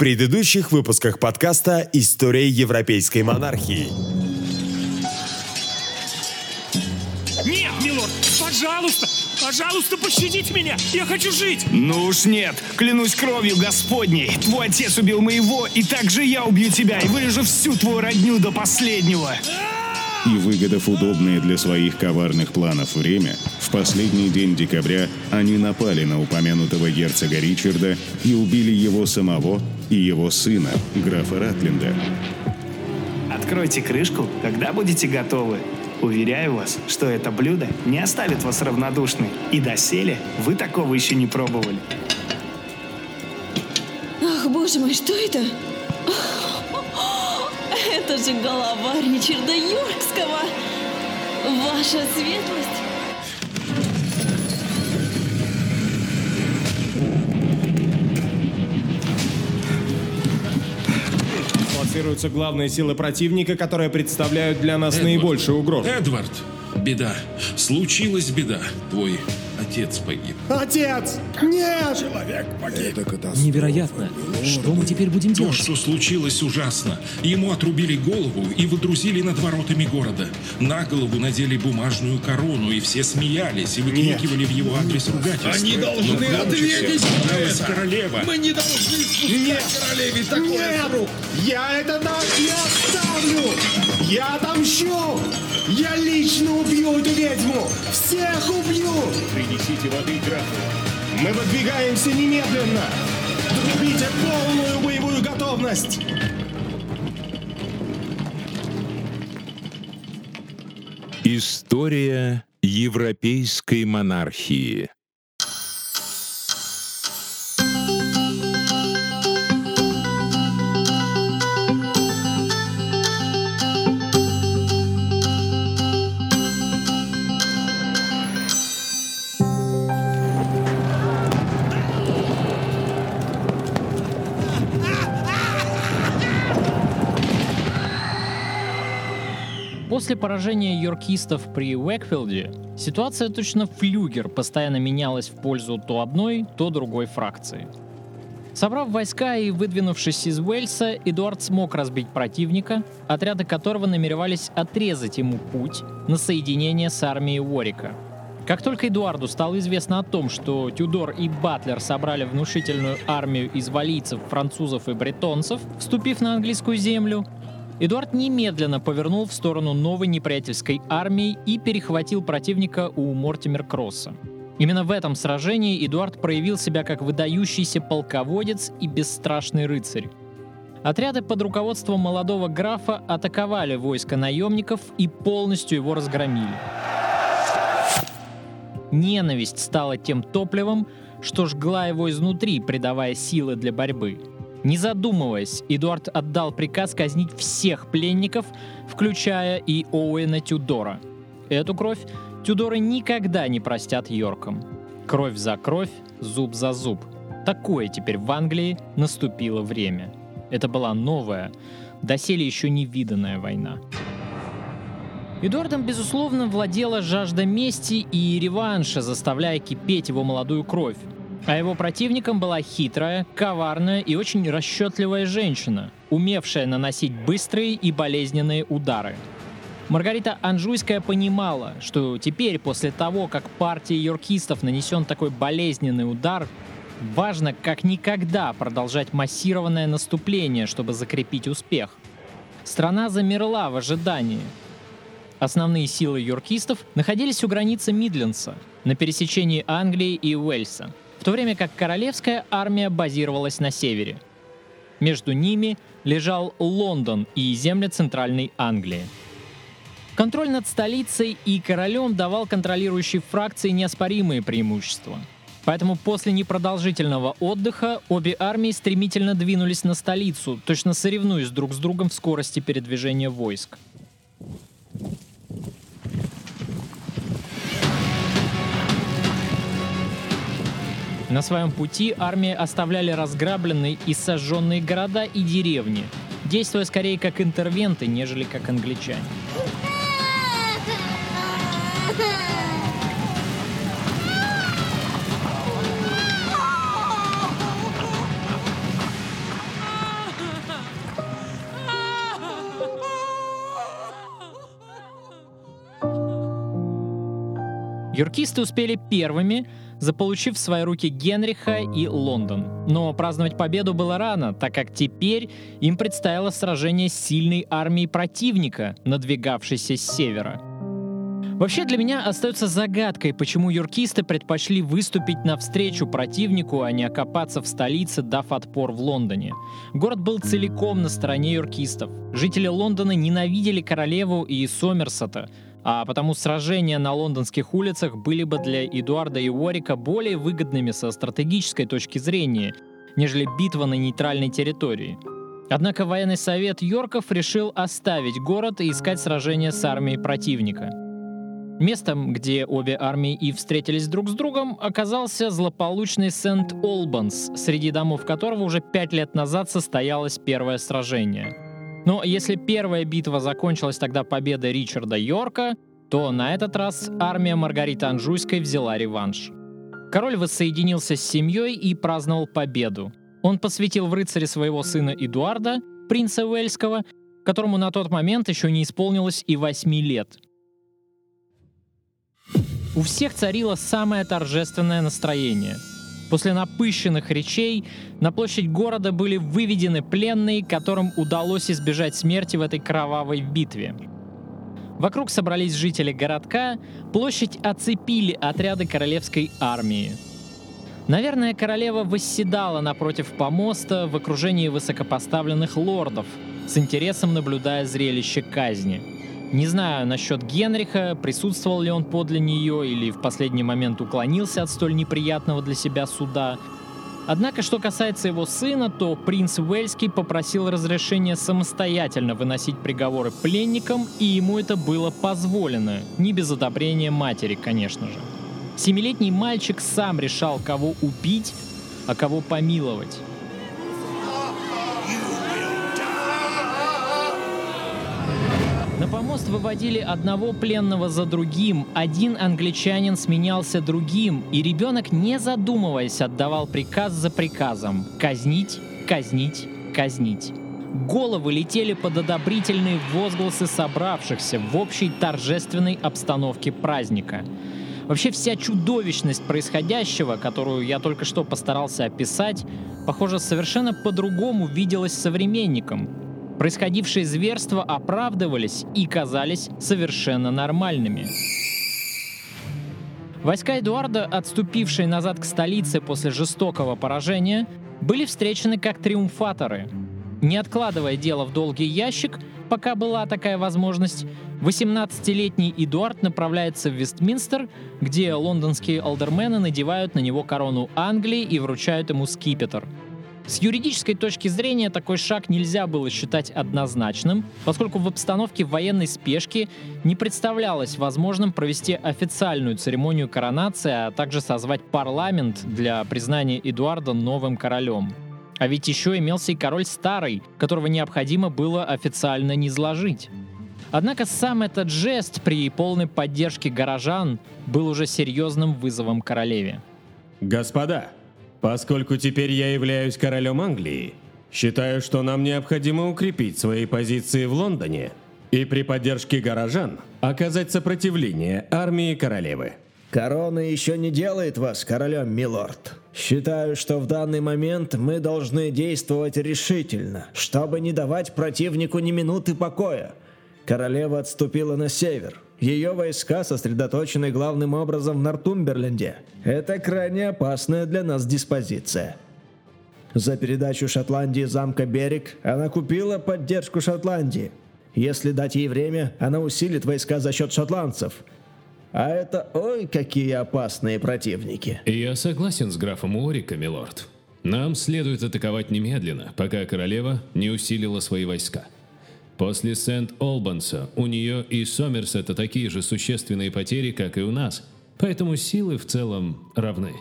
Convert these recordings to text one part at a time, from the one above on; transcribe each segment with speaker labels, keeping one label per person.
Speaker 1: предыдущих выпусках подкаста «История европейской монархии».
Speaker 2: Нет, милорд, пожалуйста, пожалуйста, пощадите меня, я хочу жить.
Speaker 3: Ну уж нет, клянусь кровью Господней, твой отец убил моего, и также я убью тебя, и вырежу всю твою родню до последнего.
Speaker 4: И выгодав удобное для своих коварных планов время, в последний день декабря они напали на упомянутого герцога Ричарда и убили его самого и его сына, графа Ратлинда.
Speaker 3: Откройте крышку, когда будете готовы. Уверяю вас, что это блюдо не оставит вас равнодушной, и доселе вы такого еще не пробовали.
Speaker 5: Ах, боже мой, что это? Это же голова Ричарда Йоркского! Ваша светлость!
Speaker 6: Классируются главные силы противника, которые представляют для нас наибольшую угрозу.
Speaker 7: Эдвард, беда. Случилась беда. Твой отец погиб.
Speaker 6: Отец! Нет!
Speaker 8: Человек погиб.
Speaker 9: Невероятно. Что мы теперь будем
Speaker 7: То,
Speaker 9: делать?
Speaker 7: что случилось, ужасно. Ему отрубили голову и выдрузили над воротами города. На голову надели бумажную корону, и все смеялись и выкрикивали в его адрес ругательства.
Speaker 8: Они должны ответить на это.
Speaker 7: королева.
Speaker 8: Мы не должны спускать
Speaker 6: Нет!
Speaker 8: королеве такое
Speaker 6: Нет!
Speaker 8: рук.
Speaker 6: Я это так не оставлю! Я отомщу! Я лично убью эту ведьму! Всех убью! Принесите воды графу. Мы выдвигаемся немедленно! Трубите полную боевую готовность!
Speaker 10: История европейской монархии.
Speaker 11: Поражения йоркистов при Уэкфилде ситуация точно флюгер постоянно менялась в пользу то одной, то другой фракции. Собрав войска и выдвинувшись из Уэльса, Эдуард смог разбить противника, отряды которого намеревались отрезать ему путь на соединение с армией Уорика. Как только Эдуарду стало известно о том, что Тюдор и Батлер собрали внушительную армию из валийцев, французов и бретонцев, вступив на английскую землю, Эдуард немедленно повернул в сторону новой неприятельской армии и перехватил противника у Мортимер Кросса. Именно в этом сражении Эдуард проявил себя как выдающийся полководец и бесстрашный рыцарь. Отряды под руководством молодого графа атаковали войско наемников и полностью его разгромили. Ненависть стала тем топливом, что жгла его изнутри, придавая силы для борьбы. Не задумываясь, Эдуард отдал приказ казнить всех пленников, включая и Оуэна Тюдора. Эту кровь Тюдоры никогда не простят Йоркам. Кровь за кровь, зуб за зуб. Такое теперь в Англии наступило время. Это была новая, доселе еще не виданная война. Эдуардом, безусловно, владела жажда мести и реванша, заставляя кипеть его молодую кровь. А его противником была хитрая, коварная и очень расчетливая женщина, умевшая наносить быстрые и болезненные удары. Маргарита Анжуйская понимала, что теперь, после того, как партии йоркистов нанесен такой болезненный удар, важно как никогда продолжать массированное наступление, чтобы закрепить успех. Страна замерла в ожидании. Основные силы йоркистов находились у границы Мидлендса, на пересечении Англии и Уэльса, в то время как королевская армия базировалась на севере. Между ними лежал Лондон и земли Центральной Англии. Контроль над столицей и королем давал контролирующей фракции неоспоримые преимущества. Поэтому после непродолжительного отдыха обе армии стремительно двинулись на столицу, точно соревнуясь друг с другом в скорости передвижения войск. На своем пути армии оставляли разграбленные и сожженные города и деревни, действуя скорее как интервенты, нежели как англичане. Юркисты успели первыми заполучив в свои руки Генриха и Лондон. Но праздновать победу было рано, так как теперь им предстояло сражение с сильной армией противника, надвигавшейся с севера. Вообще для меня остается загадкой, почему юркисты предпочли выступить навстречу противнику, а не окопаться в столице, дав отпор в Лондоне. Город был целиком на стороне юркистов. Жители Лондона ненавидели королеву и Сомерсета, а потому сражения на лондонских улицах были бы для Эдуарда и Уорика более выгодными со стратегической точки зрения, нежели битва на нейтральной территории. Однако военный совет Йорков решил оставить город и искать сражение с армией противника. Местом, где обе армии и встретились друг с другом, оказался злополучный Сент-Олбанс, среди домов которого уже пять лет назад состоялось первое сражение. Но если первая битва закончилась тогда победой Ричарда Йорка, то на этот раз армия Маргариты Анжуйской взяла реванш. Король воссоединился с семьей и праздновал победу. Он посвятил в рыцаре своего сына Эдуарда, принца Уэльского, которому на тот момент еще не исполнилось и восьми лет – у всех царило самое торжественное настроение. После напыщенных речей на площадь города были выведены пленные, которым удалось избежать смерти в этой кровавой битве. Вокруг собрались жители городка, площадь оцепили отряды королевской армии. Наверное, королева восседала напротив помоста в окружении высокопоставленных лордов, с интересом наблюдая зрелище казни – не знаю насчет Генриха, присутствовал ли он подле нее или в последний момент уклонился от столь неприятного для себя суда. Однако, что касается его сына, то принц Уэльский попросил разрешения самостоятельно выносить приговоры пленникам, и ему это было позволено, не без одобрения матери, конечно же. Семилетний мальчик сам решал, кого убить, а кого помиловать. На помост выводили одного пленного за другим, один англичанин сменялся другим, и ребенок, не задумываясь, отдавал приказ за приказом — казнить, казнить, казнить. Головы летели под одобрительные возгласы собравшихся в общей торжественной обстановке праздника. Вообще вся чудовищность происходящего, которую я только что постарался описать, похоже, совершенно по-другому виделась современникам, Происходившие зверства оправдывались и казались совершенно нормальными. Войска Эдуарда, отступившие назад к столице после жестокого поражения, были встречены как триумфаторы. Не откладывая дело в долгий ящик, пока была такая возможность, 18-летний Эдуард направляется в Вестминстер, где лондонские алдермены надевают на него корону Англии и вручают ему скипетр — с юридической точки зрения такой шаг нельзя было считать однозначным, поскольку в обстановке военной спешки не представлялось возможным провести официальную церемонию коронации, а также созвать парламент для признания Эдуарда новым королем. А ведь еще имелся и король старый, которого необходимо было официально низложить. Однако сам этот жест при полной поддержке горожан был уже серьезным вызовом королеве.
Speaker 6: Господа, Поскольку теперь я являюсь королем Англии, считаю, что нам необходимо укрепить свои позиции в Лондоне и при поддержке горожан оказать сопротивление армии королевы.
Speaker 12: Корона еще не делает вас королем, милорд. Считаю, что в данный момент мы должны действовать решительно, чтобы не давать противнику ни минуты покоя. Королева отступила на север, ее войска сосредоточены главным образом в Нортумберленде. Это крайне опасная для нас диспозиция. За передачу Шотландии замка Берег она купила поддержку Шотландии. Если дать ей время, она усилит войска за счет шотландцев. А это ой, какие опасные противники.
Speaker 13: Я согласен с графом Уорика, милорд. Нам следует атаковать немедленно, пока королева не усилила свои войска. После Сент-Олбанса у нее и Сомерсета такие же существенные потери, как и у нас, поэтому силы в целом равны.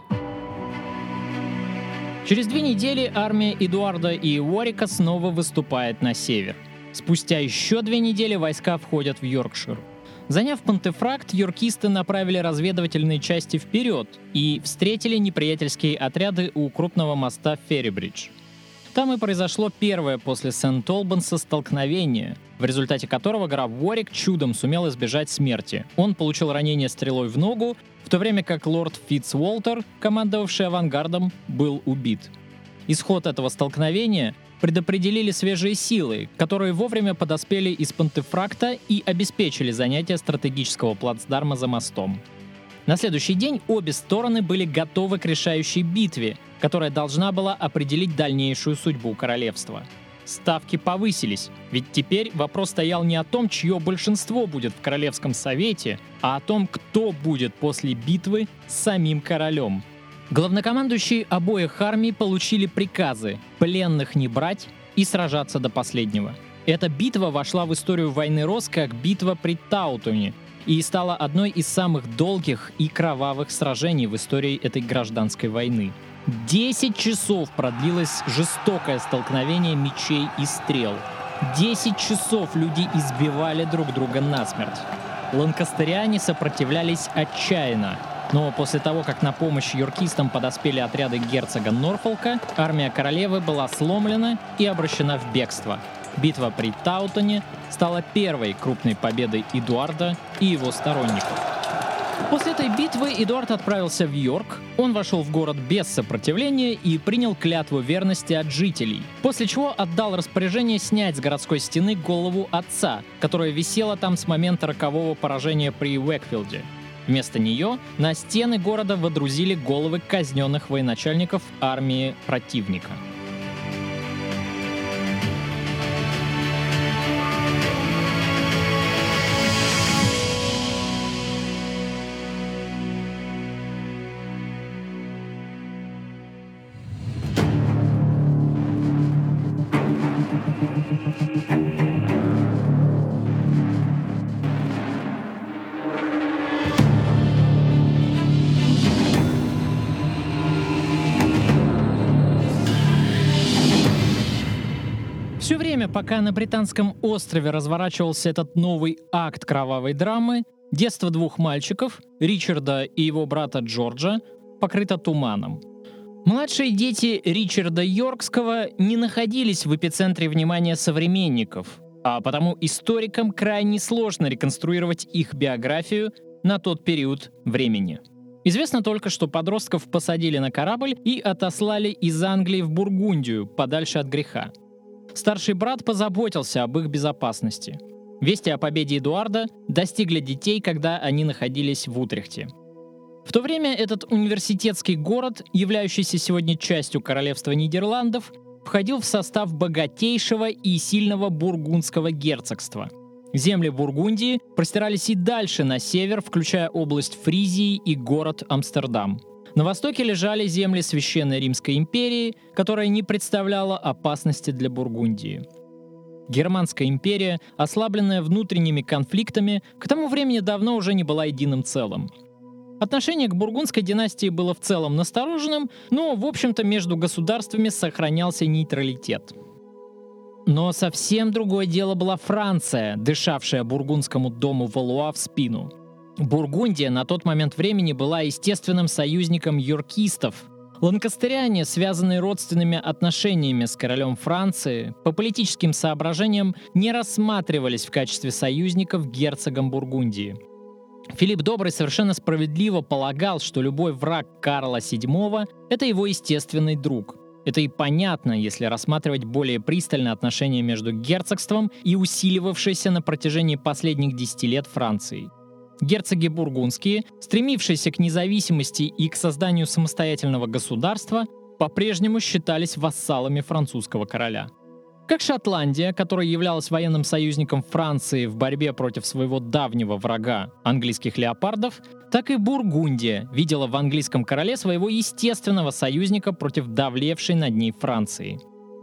Speaker 11: Через две недели армия Эдуарда и Уорика снова выступает на север. Спустя еще две недели войска входят в Йоркшир. Заняв Пантефракт, юркисты направили разведывательные части вперед и встретили неприятельские отряды у крупного моста Феррибридж. Там и произошло первое после Сент-Олбанса столкновение, в результате которого граф Ворик чудом сумел избежать смерти. Он получил ранение стрелой в ногу, в то время как лорд Фитцволтер, командовавший авангардом, был убит. Исход этого столкновения предопределили свежие силы, которые вовремя подоспели из Пантефракта и обеспечили занятие стратегического плацдарма за мостом. На следующий день обе стороны были готовы к решающей битве, которая должна была определить дальнейшую судьбу королевства. Ставки повысились, ведь теперь вопрос стоял не о том, чье большинство будет в Королевском совете, а о том, кто будет после битвы с самим королем. Главнокомандующие обоих армий получили приказы пленных не брать и сражаться до последнего. Эта битва вошла в историю войны Рос как битва при Таутуне и стала одной из самых долгих и кровавых сражений в истории этой гражданской войны. Десять часов продлилось жестокое столкновение мечей и стрел. Десять часов люди избивали друг друга насмерть. Ланкастериане сопротивлялись отчаянно, но после того, как на помощь юркистам подоспели отряды герцога Норфолка, армия королевы была сломлена и обращена в бегство. Битва при Таутоне стала первой крупной победой Эдуарда и его сторонников. После этой битвы Эдуард отправился в Йорк, он вошел в город без сопротивления и принял клятву верности от жителей, после чего отдал распоряжение снять с городской стены голову отца, которая висела там с момента рокового поражения при Уэкфилде. Вместо нее на стены города водрузили головы казненных военачальников армии противника. Пока на британском острове разворачивался этот новый акт кровавой драмы, детство двух мальчиков, Ричарда и его брата Джорджа, покрыто туманом. Младшие дети Ричарда Йоркского не находились в эпицентре внимания современников, а потому историкам крайне сложно реконструировать их биографию на тот период времени. Известно только, что подростков посадили на корабль и отослали из Англии в Бургундию, подальше от греха. Старший брат позаботился об их безопасности. Вести о победе Эдуарда достигли детей, когда они находились в Утрехте. В то время этот университетский город, являющийся сегодня частью королевства Нидерландов, входил в состав богатейшего и сильного бургундского герцогства. Земли Бургундии простирались и дальше на север, включая область Фризии и город Амстердам – на востоке лежали земли Священной Римской империи, которая не представляла опасности для Бургундии. Германская империя, ослабленная внутренними конфликтами, к тому времени давно уже не была единым целым. Отношение к бургундской династии было в целом настороженным, но, в общем-то, между государствами сохранялся нейтралитет. Но совсем другое дело была Франция, дышавшая бургундскому дому Валуа в спину – Бургундия на тот момент времени была естественным союзником юркистов. Ланкастериане, связанные родственными отношениями с королем Франции, по политическим соображениям не рассматривались в качестве союзников герцогом Бургундии. Филипп Добрый совершенно справедливо полагал, что любой враг Карла VII — это его естественный друг. Это и понятно, если рассматривать более пристально отношения между герцогством и усиливавшейся на протяжении последних десяти лет Францией. Герцоги бургундские, стремившиеся к независимости и к созданию самостоятельного государства, по-прежнему считались вассалами французского короля. Как Шотландия, которая являлась военным союзником Франции в борьбе против своего давнего врага, английских леопардов, так и Бургундия видела в английском короле своего естественного союзника против давлевшей над ней Франции.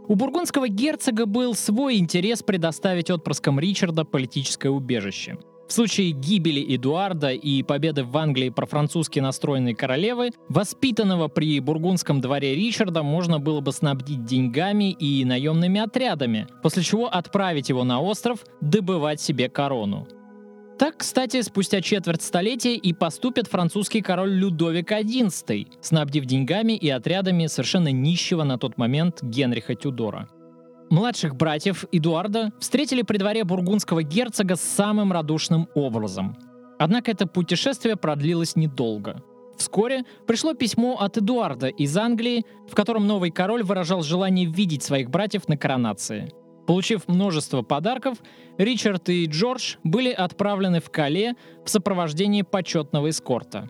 Speaker 11: У бургундского герцога был свой интерес предоставить отпрыскам Ричарда политическое убежище – в случае гибели Эдуарда и победы в Англии профранцузски настроенной королевы, воспитанного при бургундском дворе Ричарда можно было бы снабдить деньгами и наемными отрядами, после чего отправить его на остров добывать себе корону. Так, кстати, спустя четверть столетия и поступит французский король Людовик XI, снабдив деньгами и отрядами совершенно нищего на тот момент Генриха Тюдора. Младших братьев Эдуарда встретили при дворе бургундского герцога самым радушным образом. Однако это путешествие продлилось недолго. Вскоре пришло письмо от Эдуарда из Англии, в котором новый король выражал желание видеть своих братьев на коронации. Получив множество подарков, Ричард и Джордж были отправлены в Кале в сопровождении почетного эскорта.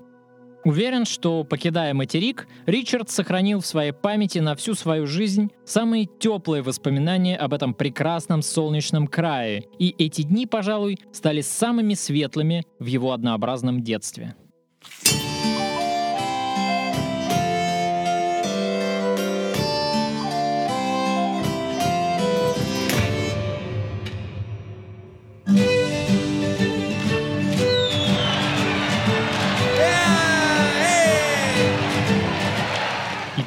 Speaker 11: Уверен, что, покидая материк, Ричард сохранил в своей памяти на всю свою жизнь самые теплые воспоминания об этом прекрасном солнечном крае, и эти дни, пожалуй, стали самыми светлыми в его однообразном детстве.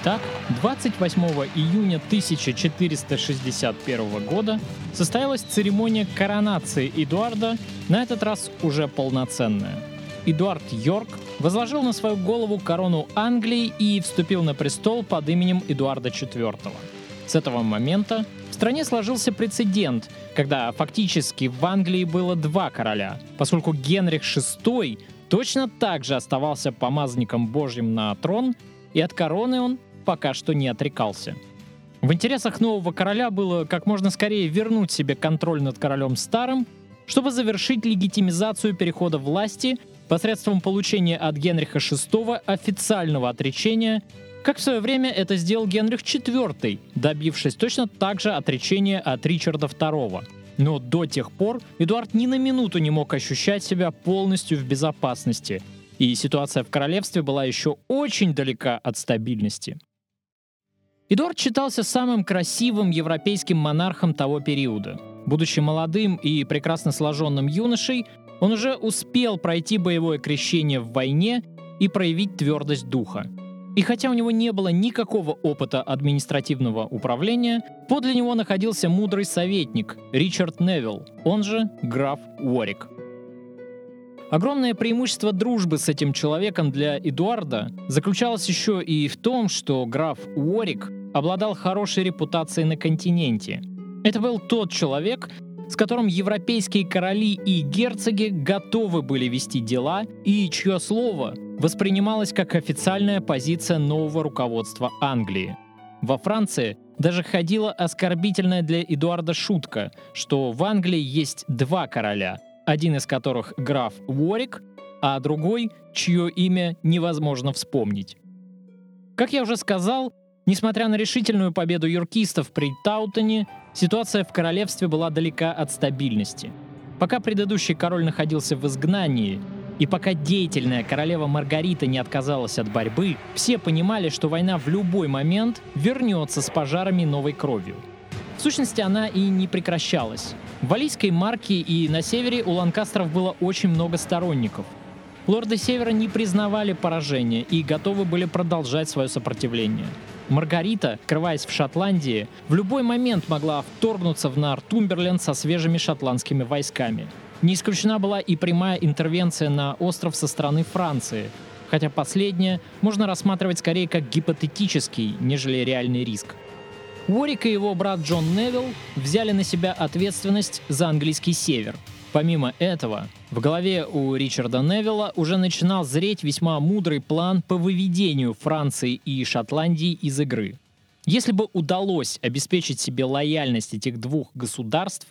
Speaker 11: Итак, 28 июня 1461 года состоялась церемония коронации Эдуарда, на этот раз уже полноценная. Эдуард Йорк возложил на свою голову корону Англии и вступил на престол под именем Эдуарда IV. С этого момента в стране сложился прецедент, когда фактически в Англии было два короля, поскольку Генрих VI точно так же оставался помазанником Божьим на трон, и от короны он пока что не отрекался. В интересах нового короля было как можно скорее вернуть себе контроль над королем старым, чтобы завершить легитимизацию перехода власти посредством получения от Генриха VI официального отречения, как в свое время это сделал Генрих IV, добившись точно так же отречения от Ричарда II. Но до тех пор Эдуард ни на минуту не мог ощущать себя полностью в безопасности, и ситуация в королевстве была еще очень далека от стабильности. Эдуард считался самым красивым европейским монархом того периода. Будучи молодым и прекрасно сложенным юношей, он уже успел пройти боевое крещение в войне и проявить твердость духа. И хотя у него не было никакого опыта административного управления, подле него находился мудрый советник Ричард Невилл, он же граф Уорик. Огромное преимущество дружбы с этим человеком для Эдуарда заключалось еще и в том, что граф Уорик обладал хорошей репутацией на континенте. Это был тот человек, с которым европейские короли и герцоги готовы были вести дела и чье слово воспринималось как официальная позиция нового руководства Англии. Во Франции даже ходила оскорбительная для Эдуарда шутка, что в Англии есть два короля, один из которых граф Уорик, а другой, чье имя невозможно вспомнить. Как я уже сказал, Несмотря на решительную победу юркистов при Таутоне, ситуация в королевстве была далека от стабильности. Пока предыдущий король находился в изгнании, и пока деятельная королева Маргарита не отказалась от борьбы, все понимали, что война в любой момент вернется с пожарами новой кровью. В сущности, она и не прекращалась. В Валийской марке и на севере у ланкастеров было очень много сторонников – Лорды Севера не признавали поражение и готовы были продолжать свое сопротивление. Маргарита, скрываясь в Шотландии, в любой момент могла вторгнуться в Нортумберленд со свежими шотландскими войсками. Не исключена была и прямая интервенция на остров со стороны Франции, хотя последнее можно рассматривать скорее как гипотетический, нежели реальный риск. Уорик и его брат Джон Невилл взяли на себя ответственность за английский север – Помимо этого, в голове у Ричарда Невилла уже начинал зреть весьма мудрый план по выведению Франции и Шотландии из игры. Если бы удалось обеспечить себе лояльность этих двух государств,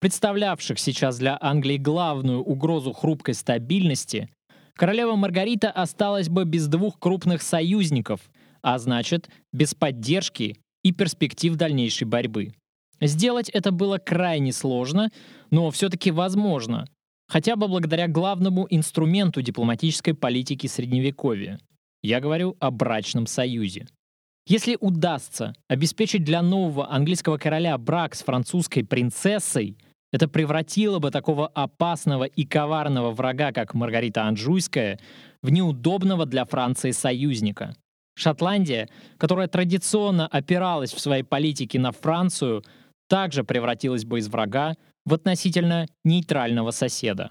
Speaker 11: представлявших сейчас для Англии главную угрозу хрупкой стабильности, королева Маргарита осталась бы без двух крупных союзников, а значит, без поддержки и перспектив дальнейшей борьбы. Сделать это было крайне сложно, но все-таки возможно, хотя бы благодаря главному инструменту дипломатической политики Средневековья. Я говорю о брачном союзе. Если удастся обеспечить для нового английского короля брак с французской принцессой, это превратило бы такого опасного и коварного врага, как Маргарита Анжуйская, в неудобного для Франции союзника. Шотландия, которая традиционно опиралась в своей политике на Францию, также превратилась бы из врага в относительно нейтрального соседа.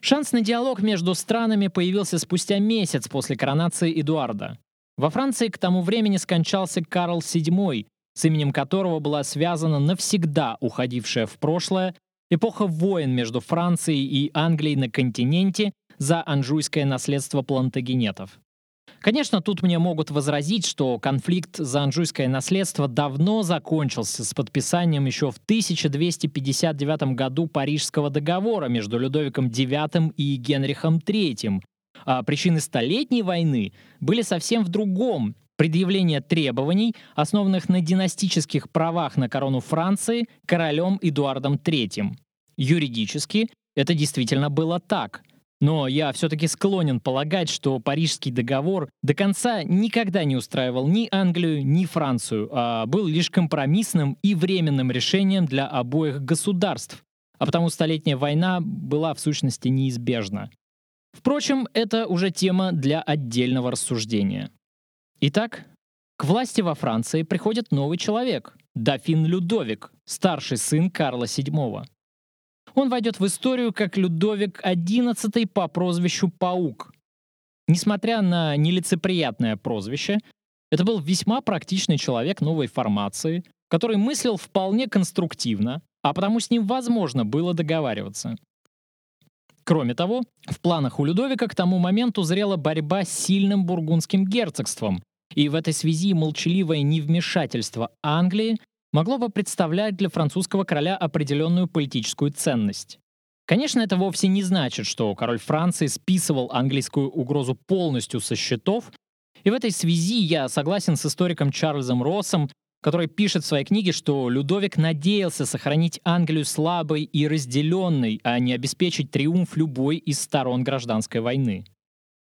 Speaker 11: Шанс на диалог между странами появился спустя месяц после коронации Эдуарда. Во Франции к тому времени скончался Карл VII, с именем которого была связана навсегда уходившая в прошлое Эпоха войн между Францией и Англией на континенте за анжуйское наследство плантагенетов. Конечно, тут мне могут возразить, что конфликт за анжуйское наследство давно закончился с подписанием еще в 1259 году Парижского договора между Людовиком IX и Генрихом III, а причины Столетней войны были совсем в другом. Предъявление требований, основанных на династических правах на корону Франции королем Эдуардом III. Юридически это действительно было так. Но я все-таки склонен полагать, что Парижский договор до конца никогда не устраивал ни Англию, ни Францию, а был лишь компромиссным и временным решением для обоих государств. А потому Столетняя война была в сущности неизбежна. Впрочем, это уже тема для отдельного рассуждения. Итак, к власти во Франции приходит новый человек — дофин Людовик, старший сын Карла VII. Он войдет в историю как Людовик XI по прозвищу Паук. Несмотря на нелицеприятное прозвище, это был весьма практичный человек новой формации, который мыслил вполне конструктивно, а потому с ним возможно было договариваться. Кроме того, в планах у Людовика к тому моменту зрела борьба с сильным бургундским герцогством, и в этой связи молчаливое невмешательство Англии могло бы представлять для французского короля определенную политическую ценность. Конечно, это вовсе не значит, что король Франции списывал английскую угрозу полностью со счетов, и в этой связи я согласен с историком Чарльзом Россом, который пишет в своей книге, что Людовик надеялся сохранить Англию слабой и разделенной, а не обеспечить триумф любой из сторон гражданской войны.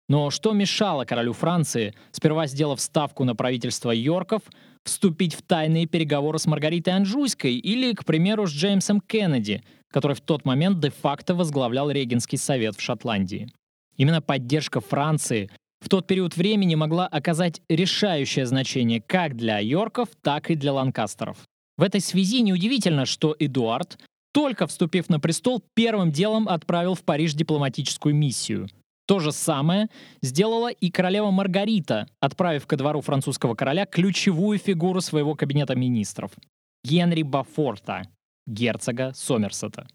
Speaker 11: Но что мешало королю Франции, сперва сделав ставку на правительство Йорков, вступить в тайные переговоры с Маргаритой Анжуйской или, к примеру, с Джеймсом Кеннеди, который в тот момент де-факто возглавлял Регенский совет в Шотландии? Именно поддержка Франции в тот период времени могла оказать решающее значение как для Йорков, так и для Ланкастеров. В этой связи неудивительно, что Эдуард, только вступив на престол, первым делом отправил в Париж дипломатическую миссию. То же самое сделала и королева Маргарита, отправив ко двору французского короля ключевую фигуру своего кабинета министров — Генри Бафорта, герцога Сомерсета.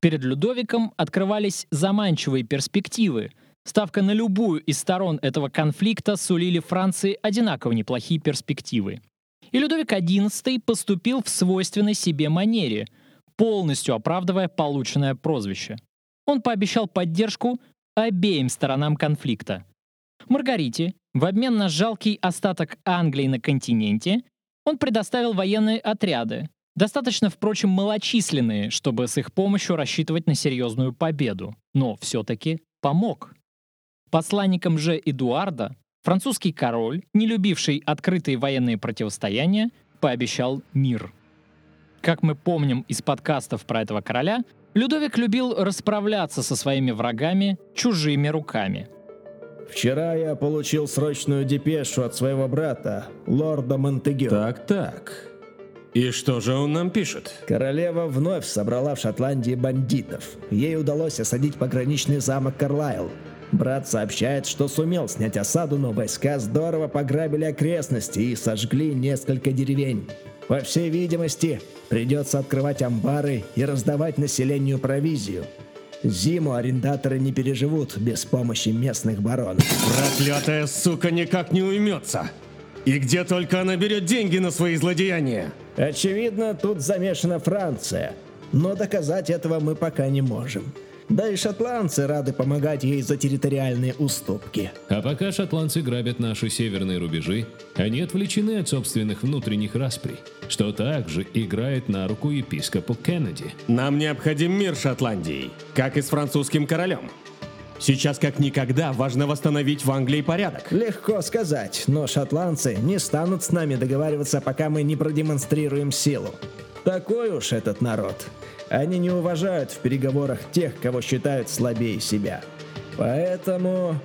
Speaker 11: Перед Людовиком открывались заманчивые перспективы — Ставка на любую из сторон этого конфликта сулили Франции одинаково неплохие перспективы. И Людовик XI поступил в свойственной себе манере, полностью оправдывая полученное прозвище. Он пообещал поддержку обеим сторонам конфликта. Маргарите, в обмен на жалкий остаток Англии на континенте, он предоставил военные отряды, достаточно, впрочем, малочисленные, чтобы с их помощью рассчитывать на серьезную победу, но все-таки помог. Посланником же Эдуарда французский король, не любивший открытые военные противостояния, пообещал мир. Как мы помним из подкастов про этого короля, Людовик любил расправляться со своими врагами чужими руками.
Speaker 12: Вчера я получил срочную депешу от своего брата, лорда Монтегю.
Speaker 6: Так-так. И что же он нам пишет?
Speaker 12: Королева вновь собрала в Шотландии бандитов. Ей удалось осадить пограничный замок Карлайл. Брат сообщает, что сумел снять осаду, но войска здорово пограбили окрестности и сожгли несколько деревень. По всей видимости, придется открывать амбары и раздавать населению провизию. Зиму арендаторы не переживут без помощи местных баронов.
Speaker 6: Проклятая сука никак не уймется. И где только она берет деньги на свои злодеяния?
Speaker 12: Очевидно, тут замешана Франция. Но доказать этого мы пока не можем. Да и шотландцы рады помогать ей за территориальные уступки.
Speaker 13: А пока шотландцы грабят наши северные рубежи, они отвлечены от собственных внутренних расприй, что также играет на руку епископу Кеннеди.
Speaker 6: Нам необходим мир Шотландии, как и с французским королем. Сейчас как никогда важно восстановить в Англии порядок.
Speaker 12: Легко сказать, но шотландцы не станут с нами договариваться, пока мы не продемонстрируем силу. Такой уж этот народ. Они не уважают в переговорах тех, кого считают слабее себя. Поэтому...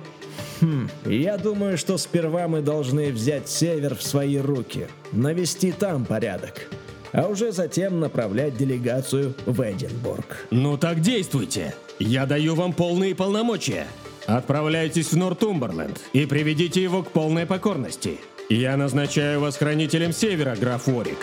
Speaker 12: Хм, я думаю, что сперва мы должны взять север в свои руки, навести там порядок, а уже затем направлять делегацию в Эдинбург.
Speaker 6: Ну так действуйте. Я даю вам полные полномочия. Отправляйтесь в Нортумберленд и приведите его к полной покорности. Я назначаю вас хранителем севера, граф Орик.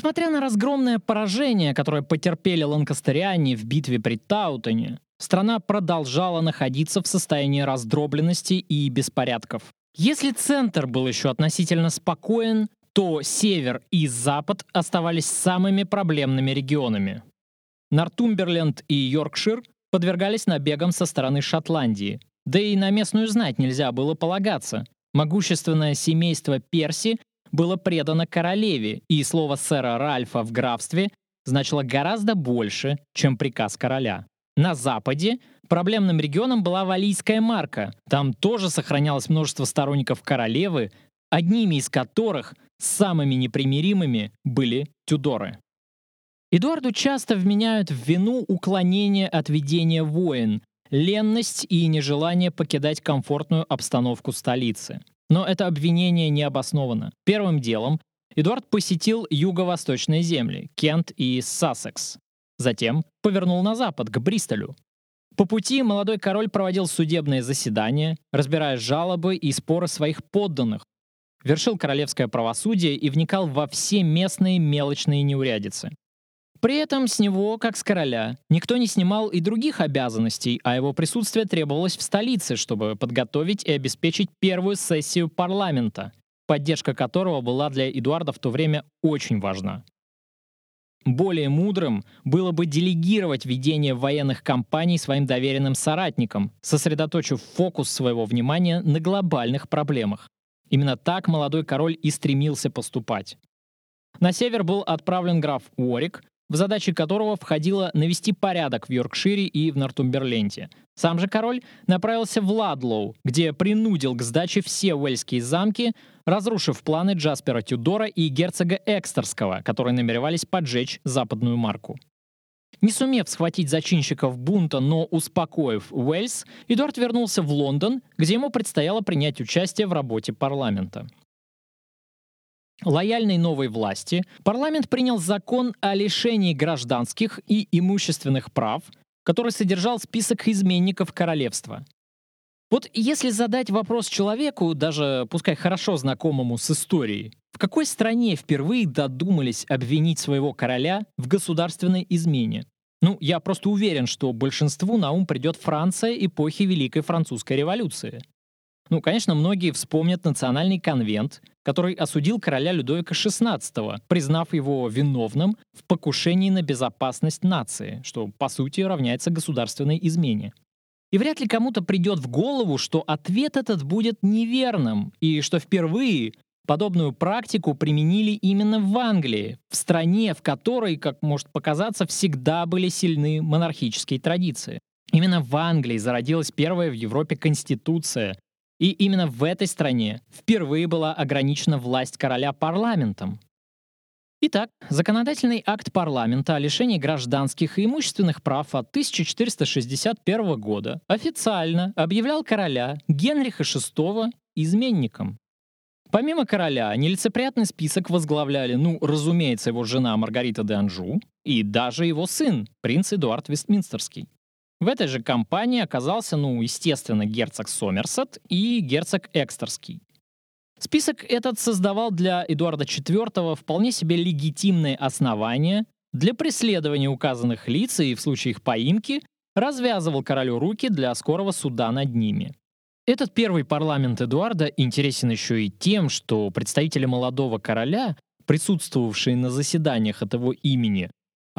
Speaker 11: Несмотря на разгромное поражение, которое потерпели ланкастериане в битве при Таутоне, страна продолжала находиться в состоянии раздробленности и беспорядков. Если центр был еще относительно спокоен, то север и запад оставались самыми проблемными регионами. Нортумберленд и Йоркшир подвергались набегам со стороны Шотландии, да и на местную знать нельзя было полагаться. Могущественное семейство Перси было предано королеве, и слово сэра Ральфа в графстве значило гораздо больше, чем приказ короля. На западе проблемным регионом была Валийская марка. Там тоже сохранялось множество сторонников королевы, одними из которых самыми непримиримыми были Тюдоры. Эдуарду часто вменяют в вину уклонение от ведения войн, ленность и нежелание покидать комфортную обстановку столицы. Но это обвинение не обосновано. Первым делом Эдуард посетил юго-восточные земли, Кент и Сассекс. Затем повернул на запад, к Бристолю. По пути молодой король проводил судебные заседания, разбирая жалобы и споры своих подданных, вершил королевское правосудие и вникал во все местные мелочные неурядицы. При этом с него, как с короля, никто не снимал и других обязанностей, а его присутствие требовалось в столице, чтобы подготовить и обеспечить первую сессию парламента, поддержка которого была для Эдуарда в то время очень важна. Более мудрым было бы делегировать ведение военных кампаний своим доверенным соратникам, сосредоточив фокус своего внимания на глобальных проблемах. Именно так молодой король и стремился поступать. На север был отправлен граф Уорик, в задачи которого входило навести порядок в Йоркшире и в Нортумберленте. Сам же король направился в Ладлоу, где принудил к сдаче все уэльские замки, разрушив планы Джаспера Тюдора и герцога Экстерского, которые намеревались поджечь западную марку. Не сумев схватить зачинщиков бунта, но успокоив Уэльс, Эдуард вернулся в Лондон, где ему предстояло принять участие в работе парламента лояльной новой власти, парламент принял закон о лишении гражданских и имущественных прав, который содержал список изменников королевства. Вот если задать вопрос человеку, даже пускай хорошо знакомому с историей, в какой стране впервые додумались обвинить своего короля в государственной измене? Ну, я просто уверен, что большинству на ум придет Франция эпохи Великой Французской революции. Ну, конечно, многие вспомнят национальный конвент, который осудил короля Людовика XVI, признав его виновным в покушении на безопасность нации, что по сути равняется государственной измене. И вряд ли кому-то придет в голову, что ответ этот будет неверным, и что впервые подобную практику применили именно в Англии, в стране, в которой, как может показаться, всегда были сильны монархические традиции. Именно в Англии зародилась первая в Европе конституция, и именно в этой стране впервые была ограничена власть короля парламентом. Итак, законодательный акт парламента о лишении гражданских и имущественных прав от 1461 года официально объявлял короля Генриха VI изменником. Помимо короля, нелицеприятный список возглавляли, ну, разумеется, его жена Маргарита де Анжу и даже его сын, принц Эдуард Вестминстерский. В этой же компании оказался, ну, естественно, герцог Сомерсет и герцог Экстерский. Список этот создавал для Эдуарда IV вполне себе легитимные основания для преследования указанных лиц и в случае их поимки развязывал королю руки для скорого суда над ними. Этот первый парламент Эдуарда интересен еще и тем, что представители молодого короля, присутствовавшие на заседаниях от его имени,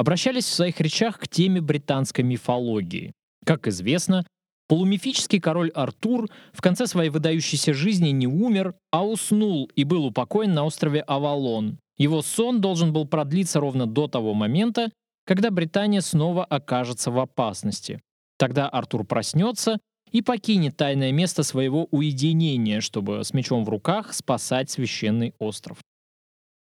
Speaker 11: обращались в своих речах к теме британской мифологии. Как известно, полумифический король Артур в конце своей выдающейся жизни не умер, а уснул и был упокоен на острове Авалон. Его сон должен был продлиться ровно до того момента, когда Британия снова окажется в опасности. Тогда Артур проснется и покинет тайное место своего уединения, чтобы с мечом в руках спасать священный остров.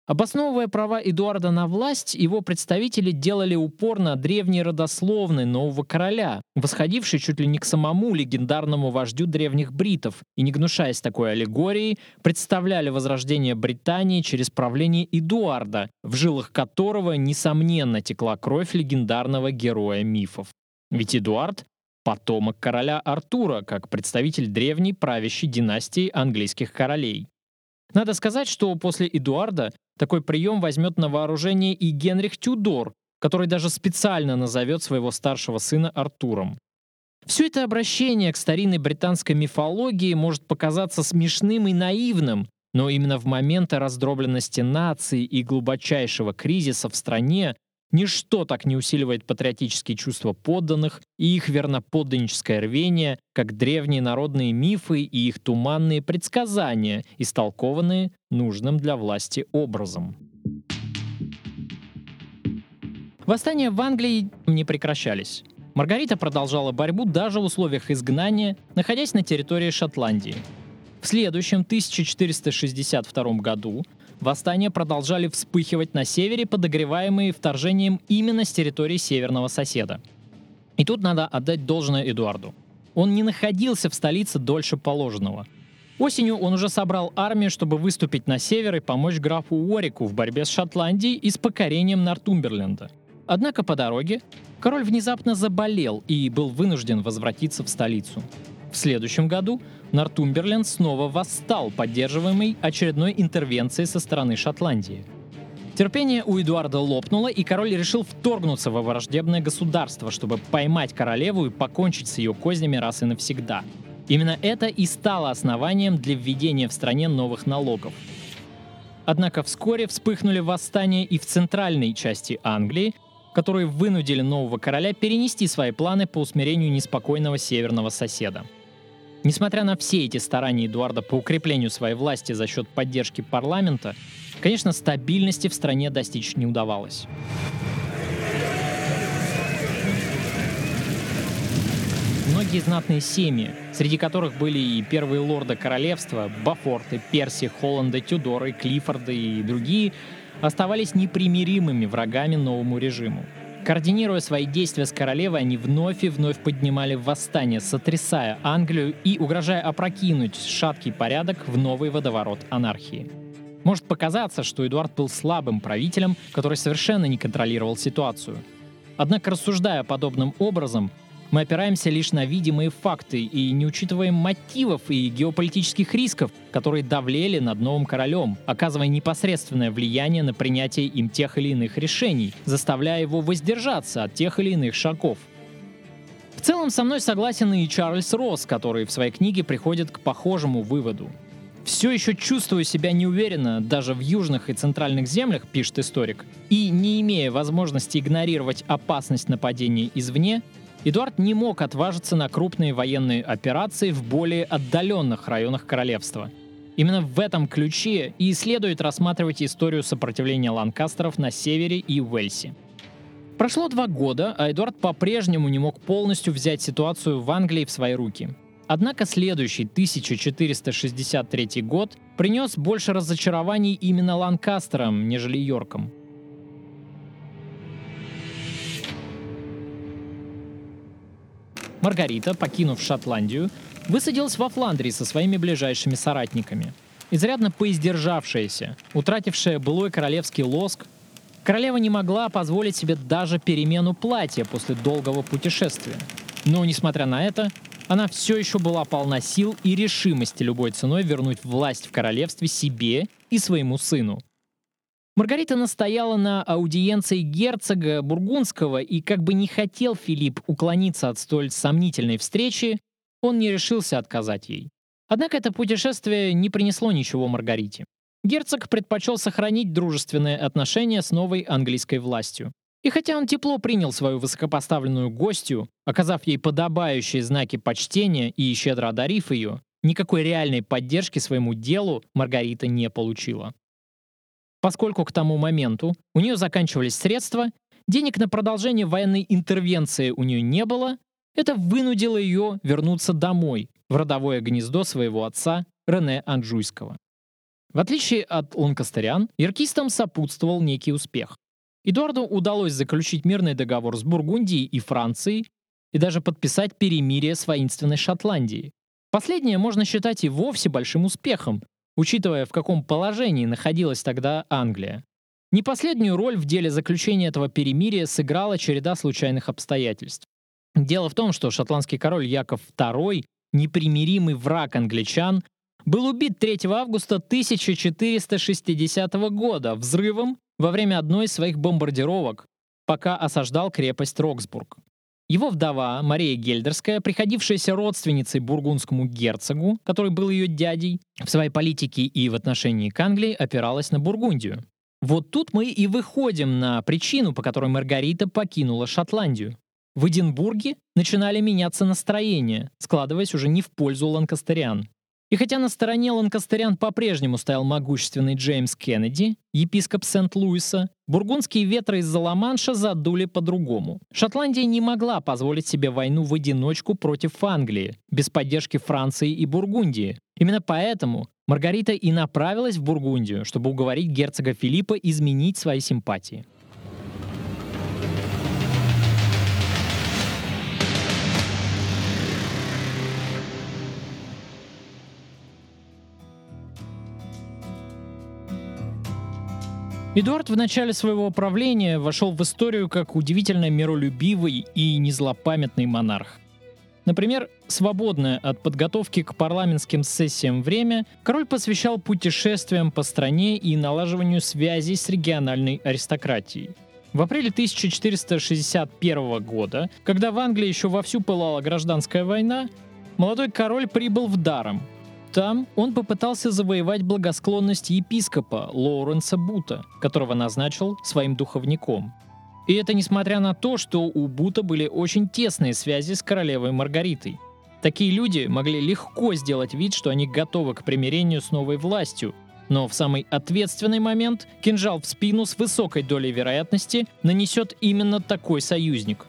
Speaker 11: Обосновывая права Эдуарда на власть, его представители делали упор на древние родословные нового короля, восходивший чуть ли не к самому легендарному вождю древних бритов, и не гнушаясь такой аллегорией, представляли возрождение Британии через правление Эдуарда, в жилах которого, несомненно, текла кровь легендарного героя мифов. Ведь Эдуард — потомок короля Артура, как представитель древней правящей династии английских королей. Надо сказать, что после Эдуарда такой прием возьмет на вооружение и Генрих Тюдор, который даже специально назовет своего старшего сына Артуром. Все это обращение к старинной британской мифологии может показаться смешным и наивным, но именно в моменты раздробленности нации и глубочайшего кризиса в стране ничто так не усиливает патриотические чувства подданных и их верноподданническое рвение, как древние народные мифы и их туманные предсказания, истолкованные нужным для власти образом. Восстания в Англии не прекращались. Маргарита продолжала борьбу даже в условиях изгнания, находясь на территории Шотландии. В следующем 1462 году восстания продолжали вспыхивать на севере, подогреваемые вторжением именно с территории северного соседа. И тут надо отдать должное Эдуарду. Он не находился в столице дольше положенного. Осенью он уже собрал армию, чтобы выступить на север и помочь графу Уорику в борьбе с Шотландией и с покорением Нортумберленда. Однако по дороге король внезапно заболел и был вынужден возвратиться в столицу. В следующем году Нортумберленд снова восстал, поддерживаемый очередной интервенцией со стороны Шотландии. Терпение у Эдуарда лопнуло, и король решил вторгнуться во враждебное государство, чтобы поймать королеву и покончить с ее кознями раз и навсегда. Именно это и стало основанием для введения в стране новых налогов. Однако вскоре вспыхнули восстания и в центральной части Англии, которые вынудили нового короля перенести свои планы по усмирению неспокойного северного соседа. Несмотря на все эти старания Эдуарда по укреплению своей власти за счет поддержки парламента, конечно, стабильности в стране достичь не удавалось. Многие знатные семьи, среди которых были и первые лорды королевства, Бафорты, Перси, Холланда, Тюдоры, Клиффорды и другие, оставались непримиримыми врагами новому режиму. Координируя свои действия с королевой, они вновь и вновь поднимали восстание, сотрясая Англию и угрожая опрокинуть шаткий порядок в новый водоворот анархии. Может показаться, что Эдуард был слабым правителем, который совершенно не контролировал ситуацию. Однако, рассуждая подобным образом, мы опираемся лишь на видимые факты и не учитываем мотивов и геополитических рисков, которые давлели над новым королем, оказывая непосредственное влияние на принятие им тех или иных решений, заставляя его воздержаться от тех или иных шагов. В целом со мной согласен и Чарльз Росс, который в своей книге приходит к похожему выводу. «Все еще чувствую себя неуверенно даже в южных и центральных землях», — пишет историк, и не имея возможности игнорировать опасность нападения извне, Эдуард не мог отважиться на крупные военные операции в более отдаленных районах королевства. Именно в этом ключе и следует рассматривать историю сопротивления ланкастеров на севере и Уэльсе. Прошло два года, а Эдуард по-прежнему не мог полностью взять ситуацию в Англии в свои руки. Однако следующий 1463 год принес больше разочарований именно Ланкастерам, нежели Йоркам. Маргарита, покинув Шотландию, высадилась во Фландрии со своими ближайшими соратниками. Изрядно поиздержавшаяся, утратившая былой королевский лоск, королева не могла позволить себе даже перемену платья после долгого путешествия. Но, несмотря на это, она все еще была полна сил и решимости любой ценой вернуть власть в королевстве себе и своему сыну. Маргарита настояла на аудиенции герцога Бургундского, и как бы не хотел Филипп уклониться от столь сомнительной встречи, он не решился отказать ей. Однако это путешествие не принесло ничего Маргарите. Герцог предпочел сохранить дружественные отношения с новой английской властью. И хотя он тепло принял свою высокопоставленную гостью, оказав ей подобающие знаки почтения и щедро одарив ее, никакой реальной поддержки своему делу Маргарита не получила. Поскольку к тому моменту у нее заканчивались средства, денег на продолжение военной интервенции у нее не было, это вынудило ее вернуться домой, в родовое гнездо своего отца Рене Анжуйского. В отличие от ланкастерян, иркистам сопутствовал некий успех. Эдуарду удалось заключить мирный договор с Бургундией и Францией и даже подписать перемирие с воинственной Шотландией. Последнее можно считать и вовсе большим успехом, учитывая, в каком положении находилась тогда Англия. Не последнюю роль в деле заключения этого перемирия сыграла череда случайных обстоятельств. Дело в том, что шотландский король Яков II, непримиримый враг англичан, был убит 3 августа 1460 года взрывом во время одной из своих бомбардировок, пока осаждал крепость Роксбург. Его вдова, Мария Гельдерская, приходившаяся родственницей бургундскому герцогу, который был ее дядей, в своей политике и в отношении к Англии опиралась на Бургундию. Вот тут мы и выходим на причину, по которой Маргарита покинула Шотландию. В Эдинбурге начинали меняться настроения, складываясь уже не в пользу ланкастериан. И хотя на стороне ланкастериан по-прежнему стоял могущественный Джеймс Кеннеди, епископ Сент-Луиса, бургундские ветры из-за Ла-Манша задули по-другому. Шотландия не могла позволить себе войну в одиночку против Англии, без поддержки Франции и Бургундии. Именно поэтому Маргарита и направилась в Бургундию, чтобы уговорить герцога Филиппа изменить свои симпатии. Эдуард в начале своего правления вошел в историю как удивительно миролюбивый и незлопамятный монарх. Например, свободное от подготовки к парламентским сессиям время король посвящал путешествиям по стране и налаживанию связей с региональной аристократией. В апреле 1461 года, когда в Англии еще вовсю пылала гражданская война, молодой король прибыл в Даром, там он попытался завоевать благосклонность епископа Лоуренса Бута, которого назначил своим духовником. И это несмотря на то, что у Бута были очень тесные связи с королевой Маргаритой. Такие люди могли легко сделать вид, что они готовы к примирению с новой властью, но в самый ответственный момент кинжал в спину с высокой долей вероятности нанесет именно такой союзник –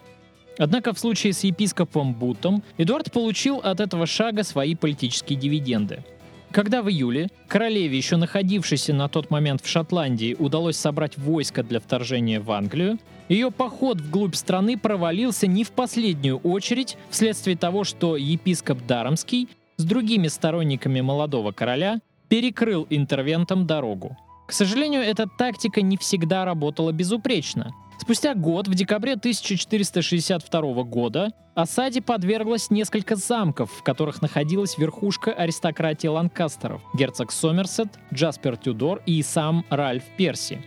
Speaker 11: Однако в случае с епископом Бутом Эдуард получил от этого шага свои политические дивиденды. Когда в июле королеве, еще находившейся на тот момент в Шотландии, удалось собрать войско для вторжения в Англию, ее поход вглубь страны провалился не в последнюю очередь вследствие того, что епископ Даромский с другими сторонниками молодого короля перекрыл интервентам дорогу. К сожалению, эта тактика не всегда работала безупречно. Спустя год, в декабре 1462 года, осаде подверглось несколько замков, в которых находилась верхушка аристократии Ланкастеров, герцог Сомерсет, Джаспер Тюдор и сам Ральф Перси.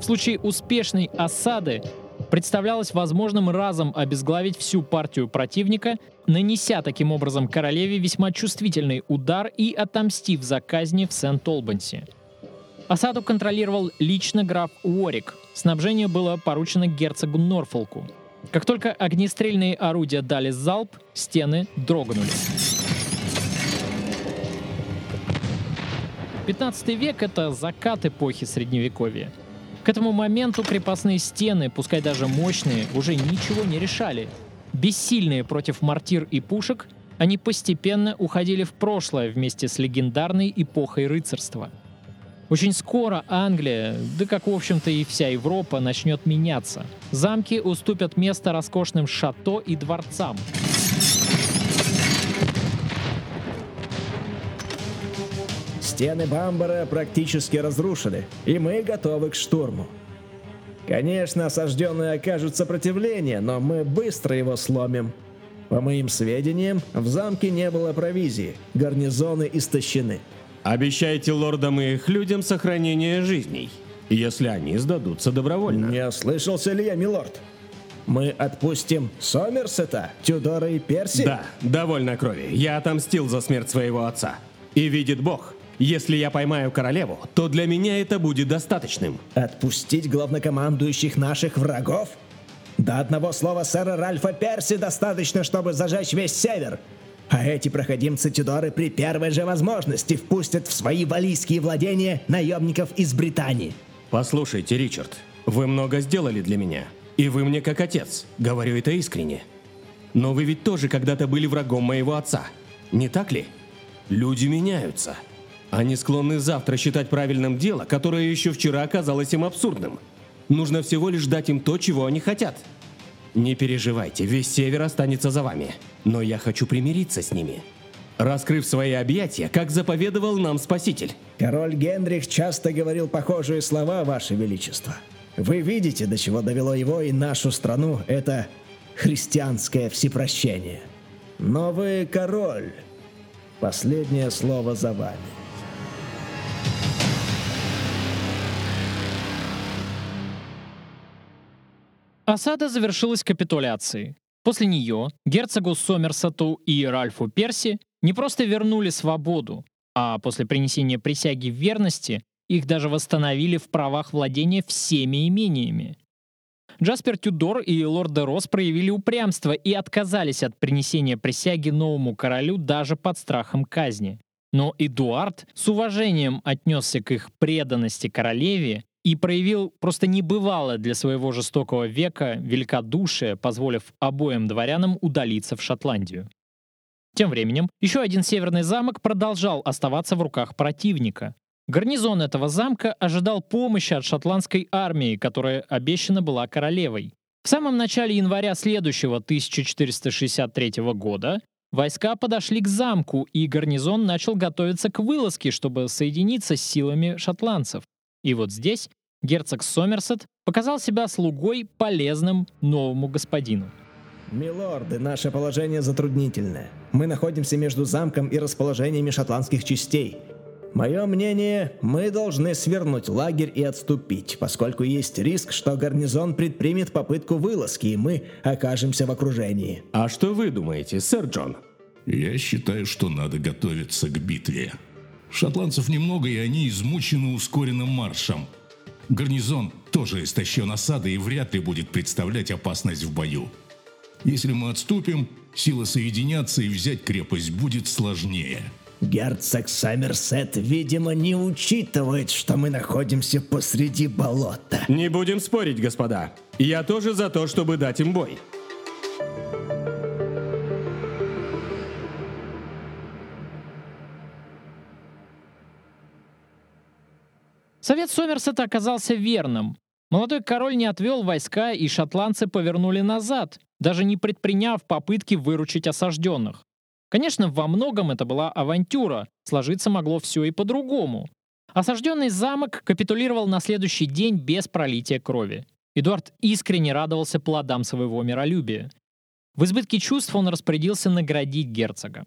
Speaker 11: В случае успешной осады представлялось возможным разом обезглавить всю партию противника, нанеся таким образом королеве весьма чувствительный удар и отомстив за казни в Сент-Олбанси – Осаду контролировал лично граф Уорик. Снабжение было поручено герцогу Норфолку. Как только огнестрельные орудия дали залп, стены дрогнули. 15 век — это закат эпохи Средневековья. К этому моменту крепостные стены, пускай даже мощные, уже ничего не решали. Бессильные против мортир и пушек, они постепенно уходили в прошлое вместе с легендарной эпохой рыцарства — очень скоро Англия, да как в общем-то и вся Европа, начнет меняться. Замки уступят место роскошным шато и дворцам.
Speaker 12: Стены Бамбара практически разрушены, и мы готовы к штурму. Конечно, осажденные окажут сопротивление, но мы быстро его сломим. По моим сведениям, в замке не было провизии, гарнизоны истощены.
Speaker 6: Обещайте лордам и их людям сохранение жизней, если они сдадутся добровольно.
Speaker 12: Не ослышался ли я, милорд? Мы отпустим Сомерсета, Тюдора и Перси?
Speaker 6: Да, довольно крови. Я отомстил за смерть своего отца. И видит Бог, если я поймаю королеву, то для меня это будет достаточным.
Speaker 12: Отпустить главнокомандующих наших врагов? До одного слова сэра Ральфа Перси достаточно, чтобы зажечь весь север. А эти проходимцы Тюдоры при первой же возможности впустят в свои валийские владения наемников из Британии.
Speaker 6: Послушайте, Ричард, вы много сделали для меня. И вы мне как отец. Говорю это искренне. Но вы ведь тоже когда-то были врагом моего отца. Не так ли? Люди меняются. Они склонны завтра считать правильным дело, которое еще вчера оказалось им абсурдным. Нужно всего лишь дать им то, чего они хотят – не переживайте, весь север останется за вами. Но я хочу примириться с ними. Раскрыв свои объятия, как заповедовал нам Спаситель.
Speaker 12: Король Генрих часто говорил похожие слова, Ваше Величество. Вы видите, до чего довело его и нашу страну это христианское всепрощение. Но вы король. Последнее слово за вами.
Speaker 11: Осада завершилась капитуляцией. После нее герцогу Сомерсету и Ральфу Перси не просто вернули свободу, а после принесения присяги верности их даже восстановили в правах владения всеми имениями. Джаспер Тюдор и лорд де Рос проявили упрямство и отказались от принесения присяги новому королю даже под страхом казни. Но Эдуард с уважением отнесся к их преданности королеве и проявил просто небывалое для своего жестокого века великодушие, позволив обоим дворянам удалиться в Шотландию. Тем временем, еще один северный замок продолжал оставаться в руках противника. Гарнизон этого замка ожидал помощи от шотландской армии, которая обещана была королевой. В самом начале января следующего 1463 года войска подошли к замку, и гарнизон начал готовиться к вылазке, чтобы соединиться с силами шотландцев. И вот здесь герцог Сомерсет показал себя слугой полезным новому господину.
Speaker 12: Милорды, наше положение затруднительное. Мы находимся между замком и расположениями шотландских частей. Мое мнение, мы должны свернуть лагерь и отступить, поскольку есть риск, что гарнизон предпримет попытку вылазки, и мы окажемся в окружении.
Speaker 6: А что вы думаете, сэр Джон?
Speaker 7: Я считаю, что надо готовиться к битве. Шотландцев немного, и они измучены ускоренным маршем. Гарнизон тоже истощен осадой и вряд ли будет представлять опасность в бою. Если мы отступим, силы соединятся и взять крепость будет сложнее.
Speaker 12: Герцог Саммерсет, видимо, не учитывает, что мы находимся посреди болота.
Speaker 6: Не будем спорить, господа. Я тоже за то, чтобы дать им бой.
Speaker 11: Совет Сомерсета оказался верным. Молодой король не отвел войска, и шотландцы повернули назад, даже не предприняв попытки выручить осажденных. Конечно, во многом это была авантюра, сложиться могло все и по-другому. Осажденный замок капитулировал на следующий день без пролития крови. Эдуард искренне радовался плодам своего миролюбия. В избытке чувств он распорядился наградить герцога.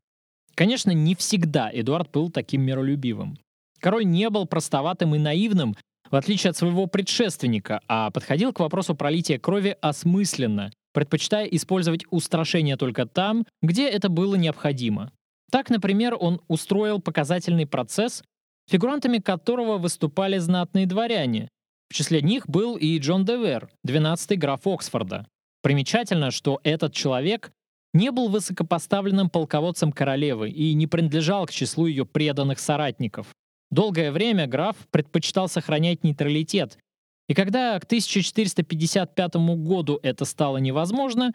Speaker 11: Конечно, не всегда Эдуард был таким миролюбивым. Король не был простоватым и наивным, в отличие от своего предшественника, а подходил к вопросу пролития крови осмысленно, предпочитая использовать устрашение только там, где это было необходимо. Так, например, он устроил показательный процесс, фигурантами которого выступали знатные дворяне. В числе них был и Джон Девер, 12-й граф Оксфорда. Примечательно, что этот человек не был высокопоставленным полководцем королевы и не принадлежал к числу ее преданных соратников. Долгое время граф предпочитал сохранять нейтралитет, и когда к 1455 году это стало невозможно,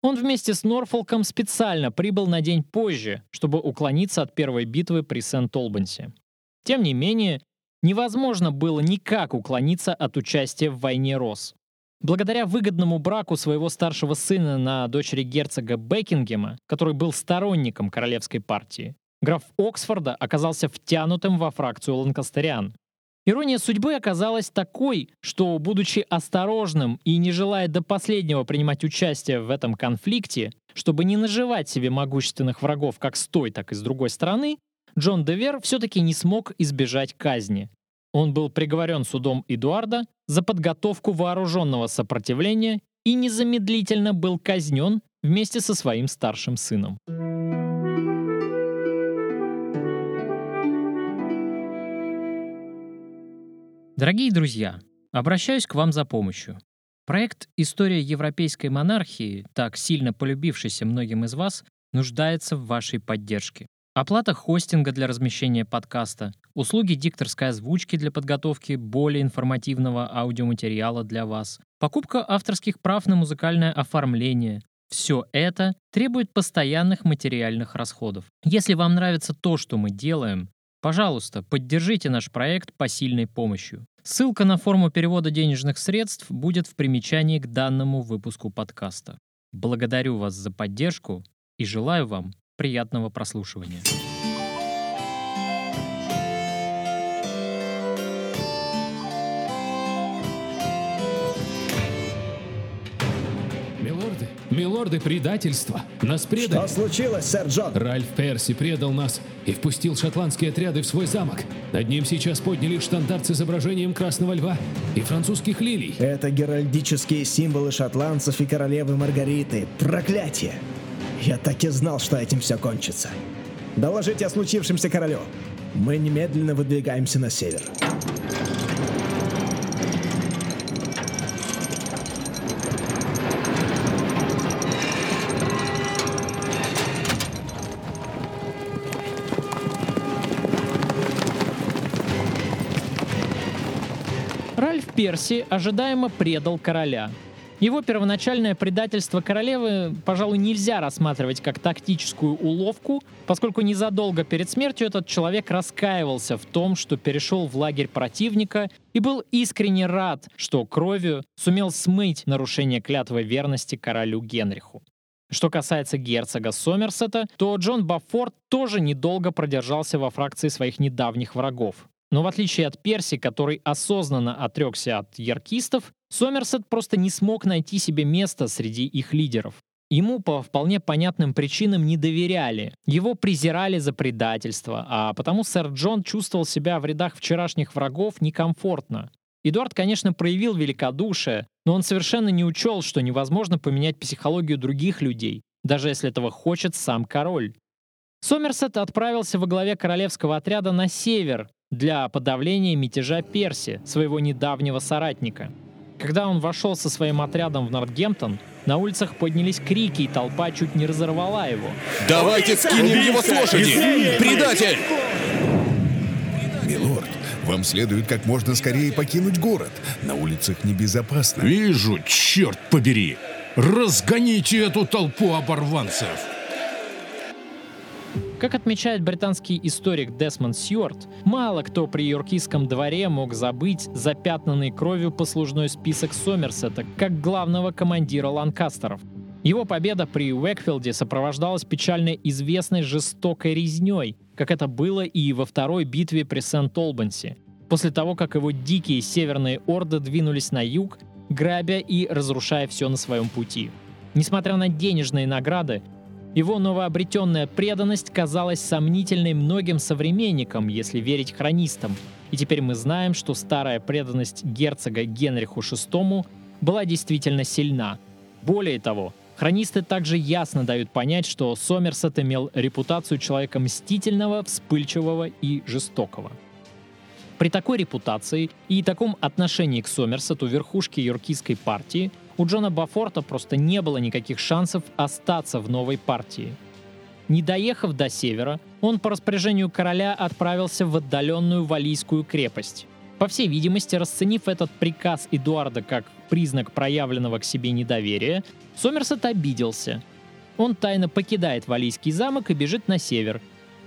Speaker 11: он вместе с Норфолком специально прибыл на день позже, чтобы уклониться от первой битвы при Сент-Олбансе. Тем не менее, невозможно было никак уклониться от участия в войне Рос. Благодаря выгодному браку своего старшего сына на дочери герцога Бекингема, который был сторонником королевской партии, граф Оксфорда оказался втянутым во фракцию ланкастериан. Ирония судьбы оказалась такой, что, будучи осторожным и не желая до последнего принимать участие в этом конфликте, чтобы не наживать себе могущественных врагов как с той, так и с другой стороны, Джон Девер все-таки не смог избежать казни. Он был приговорен судом Эдуарда за подготовку вооруженного сопротивления и незамедлительно был казнен вместе со своим старшим сыном. Дорогие друзья, обращаюсь к вам за помощью. Проект «История европейской монархии», так сильно полюбившийся многим из вас, нуждается в вашей поддержке. Оплата хостинга для размещения подкаста, услуги дикторской озвучки для подготовки более информативного аудиоматериала для вас, покупка авторских прав на музыкальное оформление. Все это требует постоянных материальных расходов. Если вам нравится то, что мы делаем, Пожалуйста, поддержите наш проект посильной помощью. Ссылка на форму перевода денежных средств будет в примечании к данному выпуску подкаста. Благодарю вас за поддержку и желаю вам приятного прослушивания.
Speaker 13: Милорды, предательства. Нас предали.
Speaker 12: Что случилось, сэр Джон?
Speaker 13: Ральф Перси предал нас и впустил шотландские отряды в свой замок. Над ним сейчас подняли штандарт с изображением красного льва и французских лилий.
Speaker 12: Это геральдические символы шотландцев и королевы Маргариты. Проклятие! Я так и знал, что этим все кончится. Доложите о случившемся королю. Мы немедленно выдвигаемся на север.
Speaker 11: Перси ожидаемо предал короля. Его первоначальное предательство королевы, пожалуй, нельзя рассматривать как тактическую уловку, поскольку незадолго перед смертью этот человек раскаивался в том, что перешел в лагерь противника и был искренне рад, что кровью сумел смыть нарушение клятвы верности королю Генриху. Что касается герцога Сомерсета, то Джон Баффорд тоже недолго продержался во фракции своих недавних врагов. Но в отличие от Перси, который осознанно отрекся от яркистов, Сомерсет просто не смог найти себе место среди их лидеров. Ему по вполне понятным причинам не доверяли, его презирали за предательство, а потому сэр Джон чувствовал себя в рядах вчерашних врагов некомфортно. Эдуард, конечно, проявил великодушие, но он совершенно не учел, что невозможно поменять психологию других людей, даже если этого хочет сам король. Сомерсет отправился во главе королевского отряда на север для подавления мятежа Перси, своего недавнего соратника. Когда он вошел со своим отрядом в Нортгемптон, на улицах поднялись крики, и толпа чуть не разорвала его.
Speaker 14: Давайте скинем его с лошади! Предатель!
Speaker 15: Милорд, вам следует как можно скорее покинуть город. На улицах небезопасно.
Speaker 7: Вижу, черт побери! Разгоните эту толпу оборванцев!
Speaker 11: Как отмечает британский историк Десмонд Сьюарт, мало кто при йоркийском дворе мог забыть запятнанный кровью послужной список Сомерсета как главного командира Ланкастеров. Его победа при Уэкфилде сопровождалась печально известной жестокой резней, как это было и во второй битве при Сент-Олбанси, после того, как его дикие северные орды двинулись на юг, грабя и разрушая все на своем пути. Несмотря на денежные награды, его новообретенная преданность казалась сомнительной многим современникам, если верить хронистам. И теперь мы знаем, что старая преданность герцога Генриху VI была действительно сильна. Более того, хронисты также ясно дают понять, что Сомерсет имел репутацию человека мстительного, вспыльчивого и жестокого. При такой репутации и таком отношении к Сомерсету верхушки йоркийской партии у Джона Бафорта просто не было никаких шансов остаться в новой партии. Не доехав до севера, он по распоряжению короля отправился в отдаленную Валийскую крепость. По всей видимости, расценив этот приказ Эдуарда как признак проявленного к себе недоверия, Сомерсет обиделся. Он тайно покидает Валийский замок и бежит на север.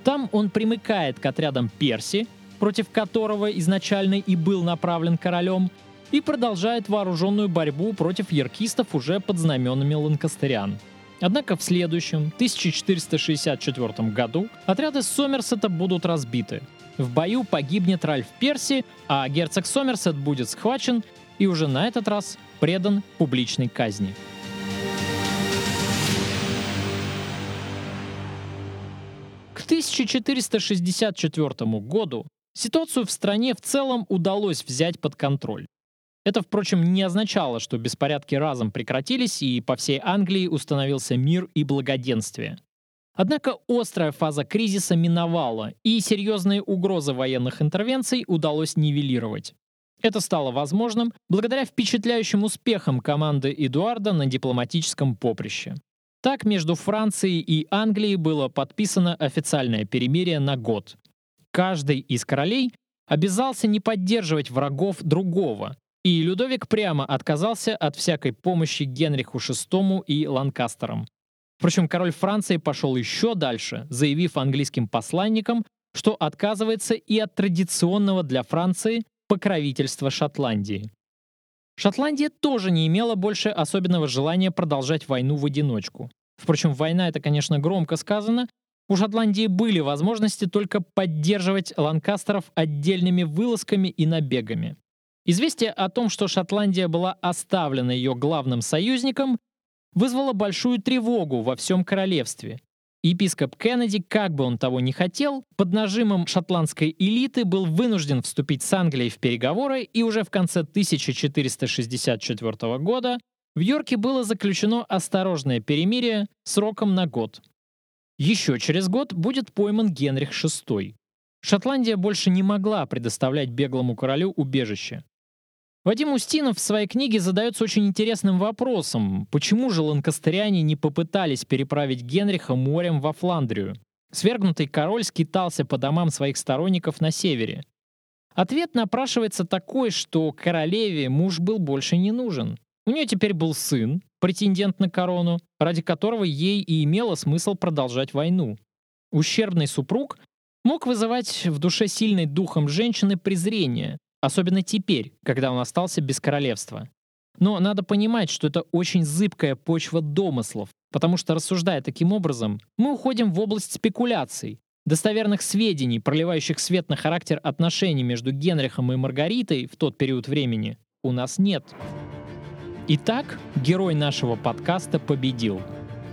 Speaker 11: Там он примыкает к отрядам Перси, против которого изначально и был направлен королем, и продолжает вооруженную борьбу против яркистов уже под знаменами ланкастериан. Однако в следующем, 1464 году, отряды Сомерсета будут разбиты. В бою погибнет Ральф Перси, а герцог Сомерсет будет схвачен и уже на этот раз предан публичной казни. К 1464 году ситуацию в стране в целом удалось взять под контроль. Это, впрочем, не означало, что беспорядки разом прекратились и по всей Англии установился мир и благоденствие. Однако острая фаза кризиса миновала, и серьезные угрозы военных интервенций удалось нивелировать. Это стало возможным благодаря впечатляющим успехам команды Эдуарда на дипломатическом поприще. Так между Францией и Англией было подписано официальное перемирие на год. Каждый из королей обязался не поддерживать врагов другого, и Людовик прямо отказался от всякой помощи Генриху VI и Ланкастерам. Впрочем, король Франции пошел еще дальше, заявив английским посланникам, что отказывается и от традиционного для Франции покровительства Шотландии. Шотландия тоже не имела больше особенного желания продолжать войну в одиночку. Впрочем, война это, конечно, громко сказано. У Шотландии были возможности только поддерживать ланкастеров отдельными вылазками и набегами. Известие о том, что Шотландия была оставлена ее главным союзником, вызвало большую тревогу во всем королевстве. Епископ Кеннеди, как бы он того не хотел, под нажимом шотландской элиты был вынужден вступить с Англией в переговоры, и уже в конце 1464 года в Йорке было заключено осторожное перемирие сроком на год. Еще через год будет пойман Генрих VI. Шотландия больше не могла предоставлять беглому королю убежище. Вадим Устинов в своей книге задается очень интересным вопросом, почему же ланкастериане не попытались переправить Генриха морем во Фландрию? Свергнутый король скитался по домам своих сторонников на севере. Ответ напрашивается такой, что королеве муж был больше не нужен. У нее теперь был сын, претендент на корону, ради которого ей и имело смысл продолжать войну. Ущербный супруг мог вызывать в душе сильной духом женщины презрение, Особенно теперь, когда он остался без королевства. Но надо понимать, что это очень зыбкая почва домыслов, потому что, рассуждая таким образом, мы уходим в область спекуляций, достоверных сведений, проливающих свет на характер отношений между Генрихом и Маргаритой в тот период времени, у нас нет. Итак, герой нашего подкаста победил.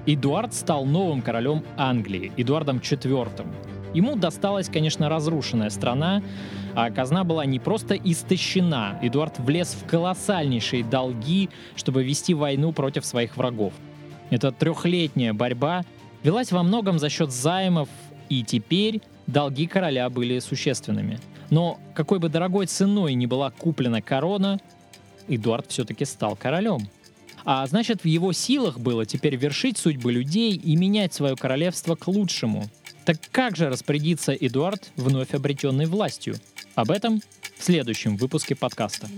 Speaker 11: Эдуард стал новым королем Англии, Эдуардом IV. Ему досталась, конечно, разрушенная страна, а казна была не просто истощена. Эдуард влез в колоссальнейшие долги, чтобы вести войну против своих врагов. Эта трехлетняя борьба велась во многом за счет займов, и теперь долги короля были существенными. Но какой бы дорогой ценой ни была куплена корона, Эдуард все-таки стал королем. А значит, в его силах было теперь вершить судьбы людей и менять свое королевство к лучшему. Так как же распорядиться Эдуард вновь обретенной властью? Об этом в следующем выпуске подкаста.